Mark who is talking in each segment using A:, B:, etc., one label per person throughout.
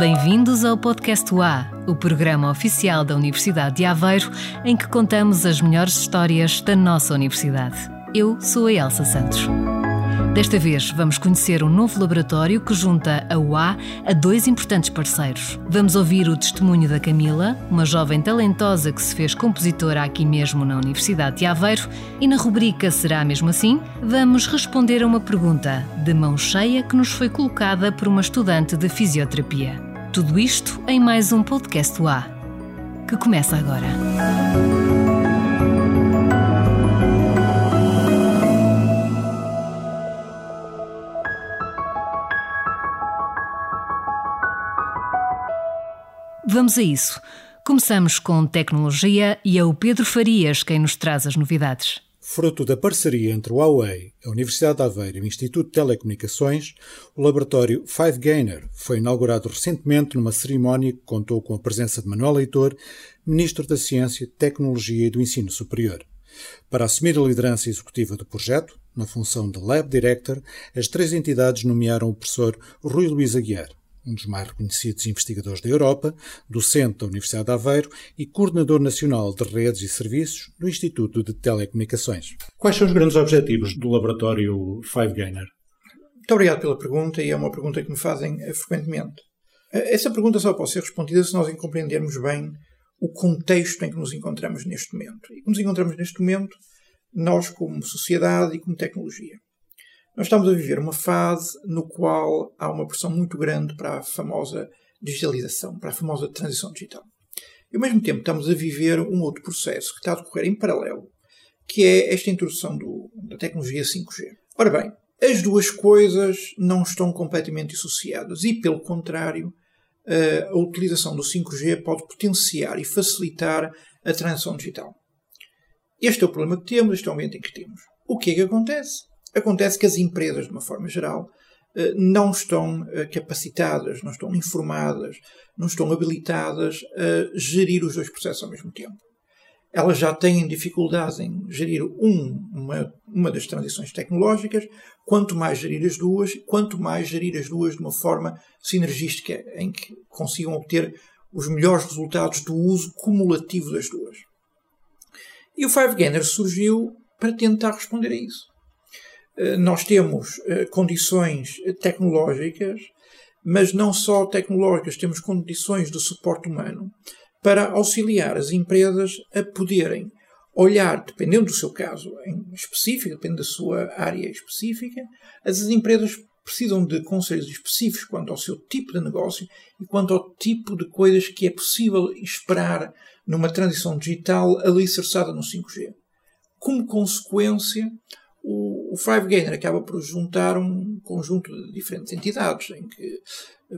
A: Bem-vindos ao Podcast UA, o programa oficial da Universidade de Aveiro, em que contamos as melhores histórias da nossa universidade. Eu sou a Elsa Santos. Desta vez vamos conhecer um novo laboratório que junta a UA a dois importantes parceiros. Vamos ouvir o testemunho da Camila, uma jovem talentosa que se fez compositora aqui mesmo na Universidade de Aveiro, e na rubrica Será mesmo assim? Vamos responder a uma pergunta de mão cheia que nos foi colocada por uma estudante de fisioterapia. Tudo isto em mais um podcast UA, que começa agora. Vamos a isso. Começamos com tecnologia e é o Pedro Farias quem nos traz as novidades.
B: Fruto da parceria entre o Huawei, a Universidade de Aveiro e o Instituto de Telecomunicações, o laboratório 5Gainer foi inaugurado recentemente numa cerimónia que contou com a presença de Manuel Leitor, Ministro da Ciência, Tecnologia e do Ensino Superior. Para assumir a liderança executiva do projeto, na função de Lab Director, as três entidades nomearam o professor Rui Luís Aguiar um dos mais reconhecidos investigadores da Europa, docente da Universidade de Aveiro e coordenador nacional de redes e serviços do Instituto de Telecomunicações.
C: Quais são os grandes objetivos do laboratório 5Gainer?
D: Muito obrigado pela pergunta e é uma pergunta que me fazem eh, frequentemente. Eh, essa pergunta só pode ser respondida se nós compreendermos bem o contexto em que nos encontramos neste momento. E que nos encontramos neste momento, nós como sociedade e como tecnologia. Nós estamos a viver uma fase no qual há uma pressão muito grande para a famosa digitalização, para a famosa transição digital. E ao mesmo tempo estamos a viver um outro processo que está a decorrer em paralelo, que é esta introdução do, da tecnologia 5G. Ora bem, as duas coisas não estão completamente associadas e, pelo contrário, a utilização do 5G pode potenciar e facilitar a transição digital. Este é o problema que temos, este é o ambiente em que temos. O que é que acontece? Acontece que as empresas, de uma forma geral, eh, não estão eh, capacitadas, não estão informadas, não estão habilitadas a gerir os dois processos ao mesmo tempo. Elas já têm dificuldades em gerir um, uma, uma das transições tecnológicas, quanto mais gerir as duas, quanto mais gerir as duas de uma forma sinergística, em que consigam obter os melhores resultados do uso cumulativo das duas. E o Five Gainer surgiu para tentar responder a isso. Eh, nós temos eh, condições tecnológicas, mas não só tecnológicas, temos condições de suporte humano para auxiliar as empresas a poderem olhar, dependendo do seu caso em específico, dependendo da sua área específica, as empresas precisam de conselhos específicos quanto ao seu tipo de negócio e quanto ao tipo de coisas que é possível esperar numa transição digital alicerçada no 5G. Como consequência, o, o Five Gainer acaba por juntar um conjunto de diferentes entidades, em que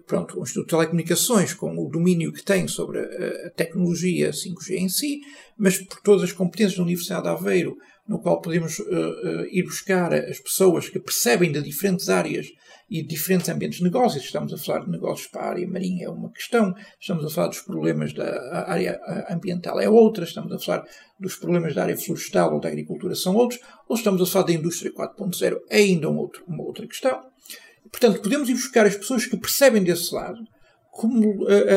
D: pronto, o Instituto de Telecomunicações, com o domínio que tem sobre a, a, tecnologia 5G em si, mas por todas as competências da Universidade de Aveiro, no qual podemos uh, uh, ir buscar as pessoas que percebem de diferentes áreas e diferentes ambientes de negócios. Estamos a falar de negócios para a área marinha, é uma questão. Estamos a falar dos problemas da área ambiental, é outra. Estamos a falar dos problemas da área florestal ou da agricultura, são outros. Ou estamos a falar da indústria 4.0, é ainda um outro, uma outra questão. Portanto, podemos ir buscar as pessoas que percebem desse lado,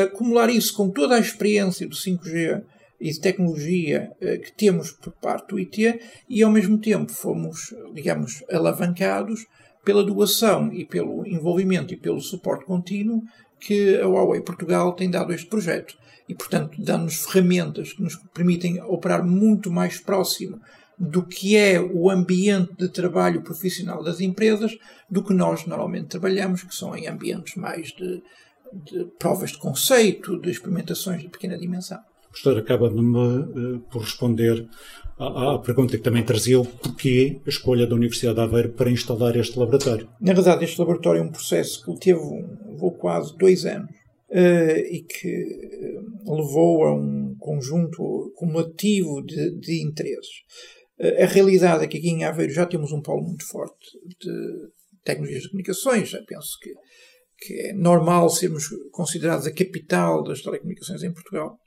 D: acumular isso com toda a experiência do 5G e de tecnologia eh, que temos por parte do IT e, ao mesmo tempo, fomos, digamos, alavancados pela doação e pelo envolvimento e pelo suporte contínuo que a Huawei Portugal tem dado a este projeto. E, portanto, dando-nos ferramentas que nos permitem operar muito mais próximo do que é o ambiente de trabalho profissional das empresas do que nós normalmente trabalhamos, que são em ambientes mais de, de provas de conceito, de experimentações de pequena dimensão.
C: Professor acaba de me, uh, por responder à, à, pergunta que também trazia, porquê a escolha da Universidade de Aveiro para instalar este laboratório?
D: Na verdade, este laboratório é um processo que teve levou quase dois anos uh, e que uh, levou a um conjunto cumulativo de, de interesses. Uh, a realidade é que aqui em Aveiro já temos um polo muito forte de tecnologias de comunicações, já penso que, que é normal sermos considerados a capital das telecomunicações em Portugal.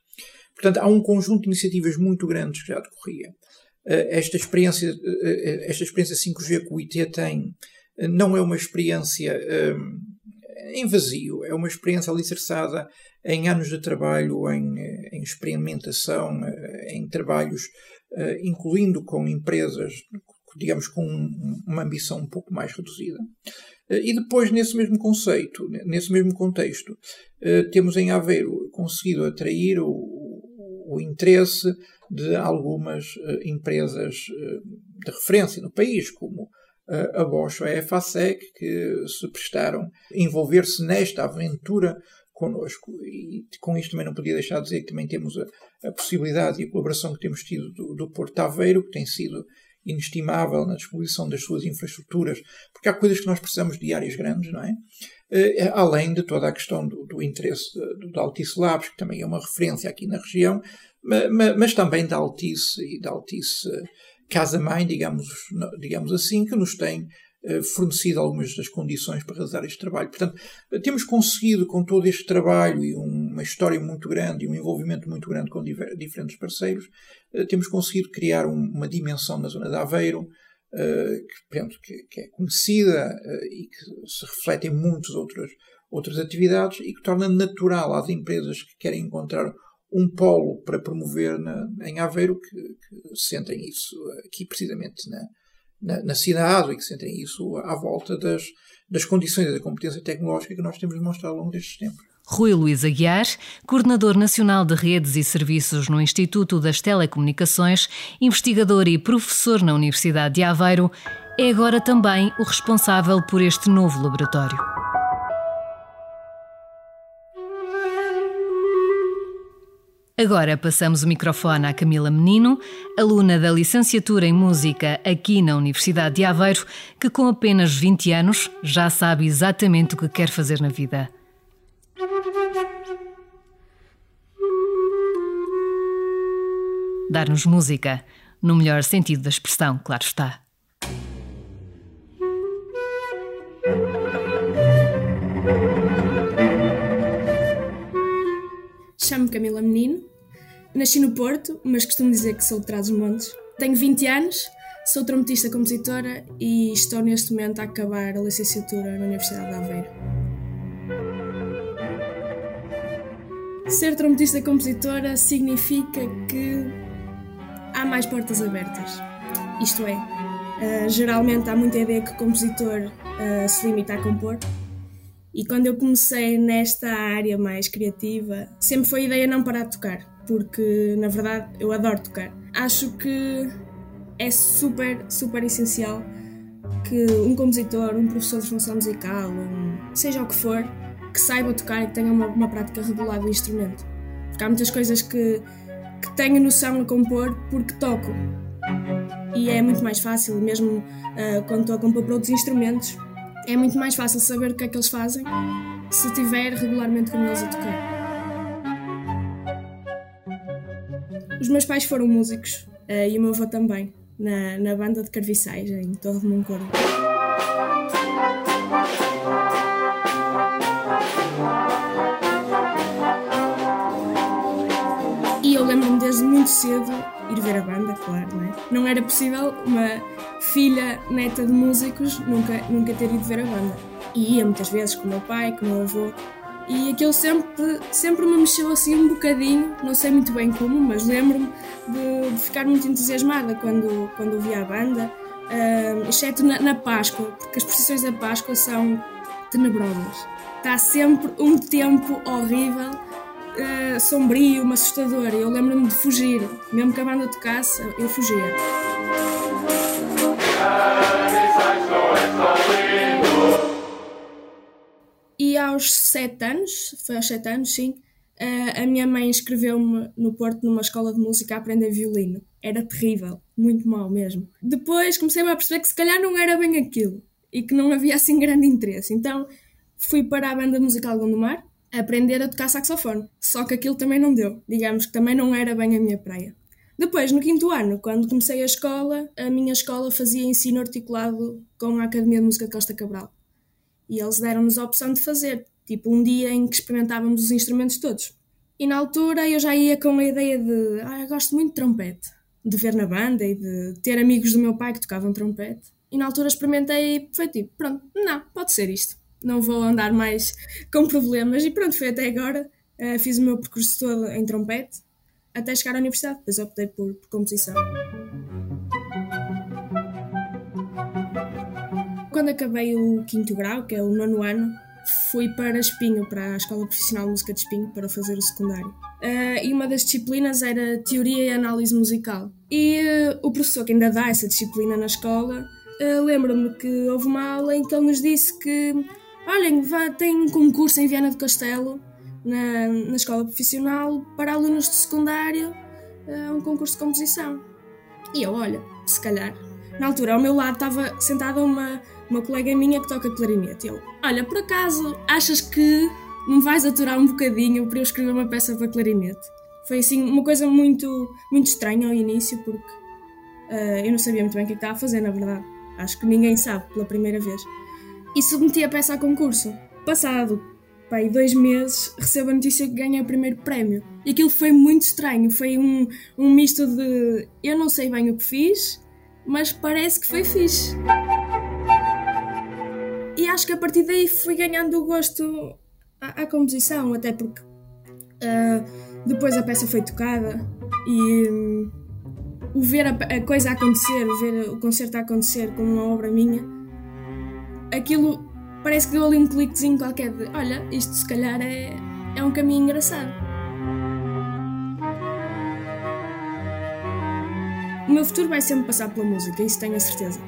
D: Portanto, há um conjunto de iniciativas muito grandes que já decorria. Esta experiência, esta experiência 5G que o IT tem não é uma experiência em vazio. É uma experiência alicerçada em anos de trabalho, em, em experimentação, em trabalhos, incluindo com empresas, digamos, com uma ambição um pouco mais reduzida. E depois, nesse mesmo conceito, nesse mesmo contexto, temos em Aveiro conseguido atrair o, o interesse de algumas empresas de referência no país, como a Bosch ou a FASEC, que se prestaram a envolver-se nesta aventura connosco. E com isto também não podia deixar de dizer que também temos a, a possibilidade e a colaboração que temos tido do, do Porto Aveiro, que tem sido inestimável na disposição das suas infraestruturas, porque há coisas que nós precisamos de áreas grandes, não é? Uh, além de toda a questão do, do interesse da Altice Labs, que também é uma referência aqui na região, mas, mas também da Altice e da Altice casa-mãe, digamos, digamos assim, que nos tem eh, fornecido algumas das condições para realizar este trabalho. Portanto, temos conseguido, com todo este trabalho e uma história muito grande e um envolvimento muito grande com diferentes parceiros, eh, temos conseguido criar uma dimensão na zona de Aveiro eh, que é conhecida e que se reflete em muitas outras, outras atividades e que torna natural às empresas que querem encontrar um polo para promover na, em Aveiro que, que, sentem isso aqui precisamente na, na, na, cidade e que sentem isso à volta das, das condições da competência tecnológica que nós temos demonstrado ao longo destes tempos.
A: Rui Luís Aguiar, coordenador nacional de redes e serviços no Instituto das Telecomunicações, investigador e professor na Universidade de Aveiro, é agora também o responsável por este novo laboratório. Agora passamos o microfone à Camila Menino, aluna da licenciatura em Música aqui na Universidade de Aveiro, que com apenas 20 anos já sabe exatamente o que quer fazer na vida. Dar-nos música, no melhor sentido da expressão, claro está.
E: Chamo-me Camila Menino, nasci no Porto, mas costumo dizer que sou de Trás-os-Montes. Tenho 20 anos, sou trompetista compositora e estou neste momento a acabar a licenciatura na Universidade de Aveiro. Ser trompetista compositora significa que há mais portas abertas. Isto é, uh, geralmente há muita ideia que o compositor uh, se limita a compor, e quando eu comecei nesta área mais criativa, sempre foi a ideia não parar de tocar, porque na verdade eu adoro tocar. Acho que é super, super essencial que um compositor, um professor de função musical, um, seja o que for, que saiba tocar e que tenha uma, uma prática regular do instrumento. Porque há muitas coisas que, que tenho noção a compor porque toco. E é muito mais fácil, mesmo uh, quando estou a compor para outros instrumentos, é muito mais fácil saber o que é que eles fazem se estiver regularmente com eles a tocar. Os meus pais foram músicos uh, e o meu avô também, na, na banda de Carviçais, em Torre de Moncorvo. E eu lembro-me desde muito cedo ir ver a banda, claro, não é? Não era possível uma filha neta de músicos nunca, nunca ter ido ver a banda. E ia muitas vezes com o meu pai, com o meu avô, e aquilo sempre, sempre me mexeu assim um bocadinho, não sei muito bem como, mas lembro-me de, de, ficar muito entusiasmada quando, quando ouvia a banda, uh, exceto na, na Páscoa, porque as procissões da Páscoa são tenebrosas. Está sempre um tempo horrível uh, sombrio, assustador. Eu lembro-me de fugir, mesmo que a banda tocasse, eu fugia. E aos sete anos, foi aos sete anos, sim, uh, a minha mãe inscreveu-me no Porto numa escola de música a aprender violino. Era terrível, muito mal mesmo. Depois comecei-me a perceber que se calhar não era bem aquilo e que não havia assim grande interesse. Então fui para a banda musical Gondomar, aprender a tocar saxofone. Só que aquilo também não deu. Digamos que também não era bem a minha praia. Depois, no quinto ano, quando comecei a escola, a minha escola fazia ensino articulado com a Academia de Música de Costa Cabral. E eles deram-nos a opção de fazer, tipo um dia em que experimentávamos os instrumentos todos. E na altura eu já ia com a ideia de, ah, gosto muito de trompete, de ver na banda e de ter amigos do meu pai que tocavam trompete. E na altura experimentei e foi tipo, pronto, não, pode ser isto. Não vou andar mais com problemas. E pronto, foi até agora. Uh, fiz o meu percurso todo em trompete até chegar à universidade. Depois optei por, por composição. Quando acabei o quinto grau, que é o nono ano, fui para Espinho, para a Escola Profissional de Música de Espinho, para fazer o secundário. Uh, e uma das disciplinas era Teoria e Análise Musical. E uh, o professor que ainda dá essa disciplina na escola, uh, lembro-me que houve uma aula em que ele nos disse que, olhem, vá, tem um concurso em Viana do Castelo, na, na escola profissional, para alunos de secundário, um concurso de composição. E eu, olha, se calhar. Na altura, ao meu lado estava sentada uma uma colega minha que toca clarinete. Eu, olha, por acaso achas que me vais aturar um bocadinho para eu escrever uma peça para clarinete? Foi assim uma coisa muito, muito estranha ao início, porque uh, eu não sabia muito bem o que, é estava a fazer, na verdade. Acho que ninguém sabe pela primeira vez. E submeti a peça a concurso. Passado pai, dois meses, recebo a notícia que ganhei o primeiro prémio. E aquilo foi muito estranho. Foi um, um misto de eu não sei bem o que fiz, mas parece que foi fixe e acho que a partir daí fui ganhando o gosto à, à composição, até porque uh, depois a peça foi tocada e um, o ver a, a, coisa acontecer, o ver o concerto a acontecer como uma obra minha, aquilo parece que deu ali um cliquezinho qualquer de olha, isto se calhar é, é um caminho engraçado. O meu futuro vai sempre passar pela música, isso tenho a certeza.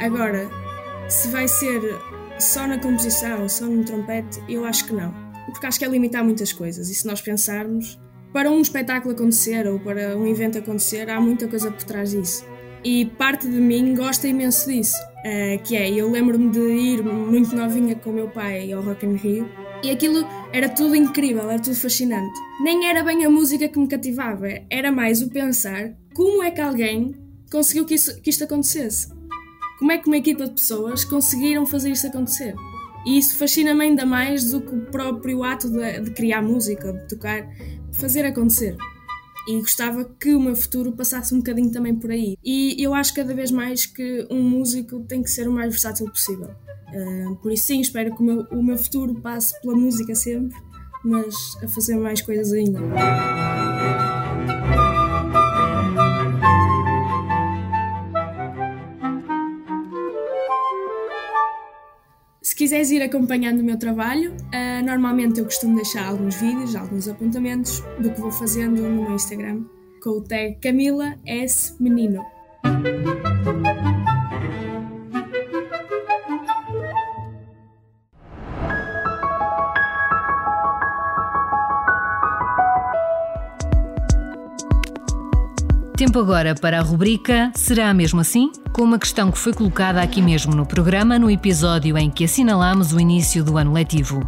E: Agora, se vai ser só na composição, só no trompete, eu acho que não. Porque acho que é limitar muitas coisas. E se nós pensarmos, para um espetáculo acontecer ou para um evento acontecer, há muita coisa por trás disso. E parte de mim gosta imenso disso. Uh, que é, eu lembro-me de ir muito novinha com o meu pai ao Rock in Rio e aquilo era tudo incrível, era tudo fascinante. Nem era bem a música que me cativava, era mais o pensar como é que alguém conseguiu que, isso, que isto acontecesse como é que uma equipa de pessoas conseguiram fazer isto acontecer. E isso fascina-me ainda mais do que o próprio ato de, de criar música, de tocar, de fazer acontecer. E gostava que o meu futuro passasse um bocadinho também por aí. E eu acho cada vez mais que um músico tem que ser o mais versátil possível. Uh, por isso, sim, espero que o meu, o meu futuro passe pela música sempre, mas a fazer mais coisas ainda. Quiseres ir acompanhando o meu trabalho, uh, normalmente eu costumo deixar alguns vídeos, alguns apontamentos do que vou fazendo no meu Instagram com o tag Camila S Menino.
A: Tempo agora para a rubrica Será mesmo assim? Com uma questão que foi colocada aqui mesmo no programa, no episódio em que assinalamos o início do ano letivo.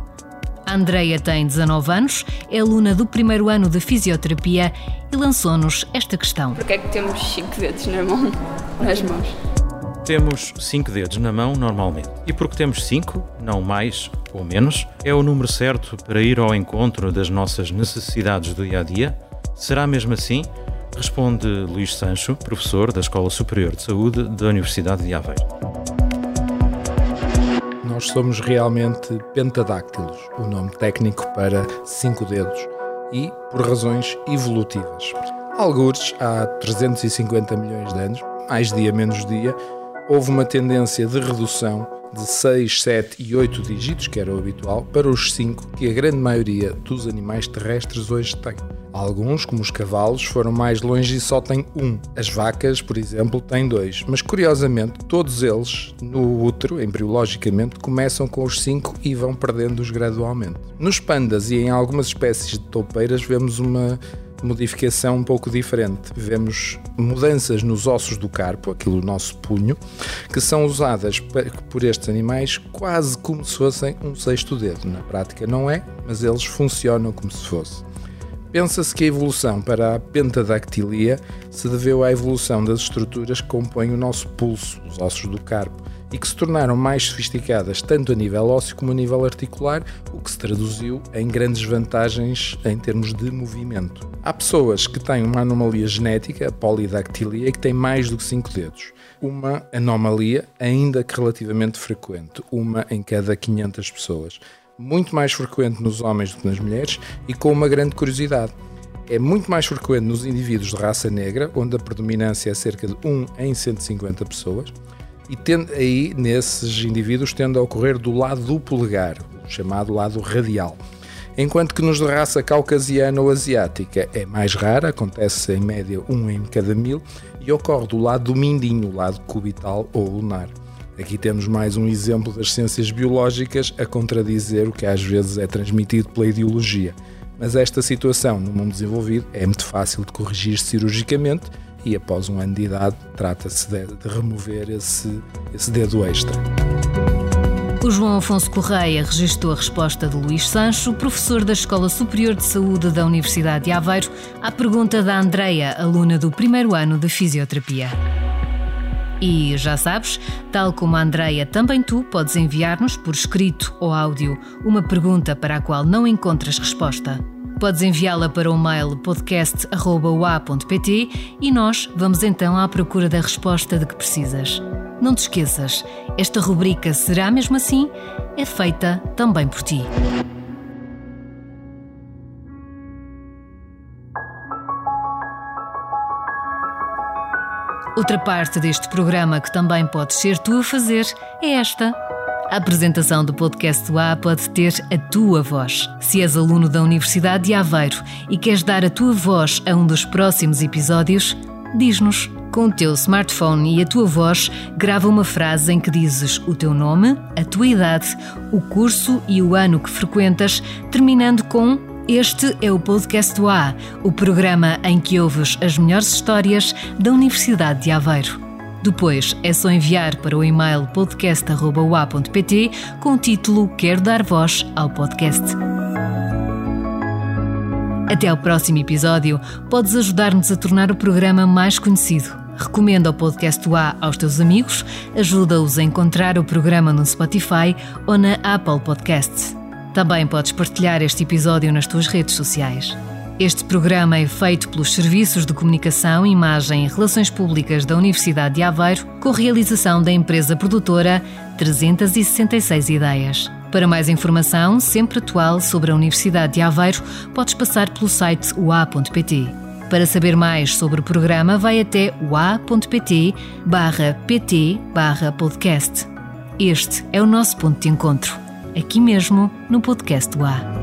A: A Andreia tem 19 anos, é aluna do primeiro ano de fisioterapia e lançou-nos esta questão:
F: Porquê é que temos 5 dedos na mão, nas mãos?
G: Temos 5 dedos na mão normalmente. E porque temos 5, não mais ou menos, é o número certo para ir ao encontro das nossas necessidades do dia a dia? Será mesmo assim? Responde Luís Sancho, professor da Escola Superior de Saúde da Universidade de Aveiro.
H: Nós somos realmente pentadáctilos, o nome técnico para cinco dedos, e por razões evolutivas. Algures, há 350 milhões de anos, mais dia menos dia, houve uma tendência de redução de 6, 7 e 8 dígitos, que era o habitual, para os 5 que a grande maioria dos animais terrestres hoje tem. Alguns, como os cavalos, foram mais longe e só têm um. As vacas, por exemplo, têm dois. Mas curiosamente, todos eles, no útero, embriologicamente, começam com os cinco e vão perdendo-os gradualmente. Nos pandas e em algumas espécies de toupeiras vemos uma modificação um pouco diferente. Vemos mudanças nos ossos do carpo, aquilo do nosso punho, que são usadas por estes animais quase como se fossem um sexto dedo. Na prática não é, mas eles funcionam como se fosse. Pensa-se que a evolução para a pentadactilia se deveu à evolução das estruturas que compõem o nosso pulso, os ossos do carpo, e que se tornaram mais sofisticadas tanto a nível ósseo como a nível articular, o que se traduziu em grandes vantagens em termos de movimento. Há pessoas que têm uma anomalia genética, a polidactilia, que têm mais do que 5 dedos. Uma anomalia ainda que relativamente frequente, uma em cada 500 pessoas muito mais frequente nos homens do que nas mulheres e com uma grande curiosidade. É muito mais frequente nos indivíduos de raça negra, onde a predominância é cerca de 1 em 150 pessoas, e tende, aí nesses indivíduos tende a ocorrer do lado do polegar, chamado lado radial. Enquanto que nos de raça caucasiana ou asiática é mais rara, acontece em média 1 em cada mil, e ocorre do lado do mindinho, o lado cubital ou lunar. Aqui temos mais um exemplo das ciências biológicas a contradizer o que às vezes é transmitido pela ideologia. Mas esta situação no mundo desenvolvido é muito fácil de corrigir cirurgicamente e após um ano de idade trata-se de, de, remover esse, esse dedo extra.
A: O João Afonso Correia registrou a resposta de Luís Sancho, professor da Escola Superior de Saúde da Universidade de Aveiro, à pergunta da Andreia, aluna do primeiro ano de Fisioterapia. E já sabes, tal como a Andreia, também tu podes enviar-nos por escrito ou áudio uma pergunta para a qual não encontras resposta. Podes enviá-la para o mail podcast.ua.pt e nós vamos então à procura da resposta de que precisas. Não te esqueças, esta rubrica Será Mesmo Assim? é feita também por ti. Outra parte deste programa que também podes ser tu a fazer é esta. A apresentação do podcast do A pode ter a tua voz. Se és aluno da Universidade de Aveiro e queres dar a tua voz a um dos próximos episódios, diz-nos. Com o teu smartphone e a tua voz, grava uma frase em que dizes o teu nome, a tua idade, o curso e o ano que frequentas, terminando com este é o Podcast A, o programa em que ouves as melhores histórias da Universidade de Aveiro. Depois é só enviar para o e-mail podcast.ua.pt com o título Quero dar voz ao podcast. Até ao próximo episódio, podes ajudar-nos a tornar o programa mais conhecido. Recomenda o podcast A aos teus amigos, ajuda-os a encontrar o programa no Spotify ou na Apple Podcasts. Também podes partilhar este episódio nas tuas redes sociais. Este programa é feito pelos Serviços de Comunicação, Imagem e Relações Públicas da Universidade de Aveiro, com realização da empresa produtora 366 Ideias. Para mais informação, sempre atual, sobre a Universidade de Aveiro, podes passar pelo site ua.pt. Para saber mais sobre o programa, vai até ua.pt barra pt barra podcast. Este é o nosso ponto de encontro aqui mesmo no podcast do A.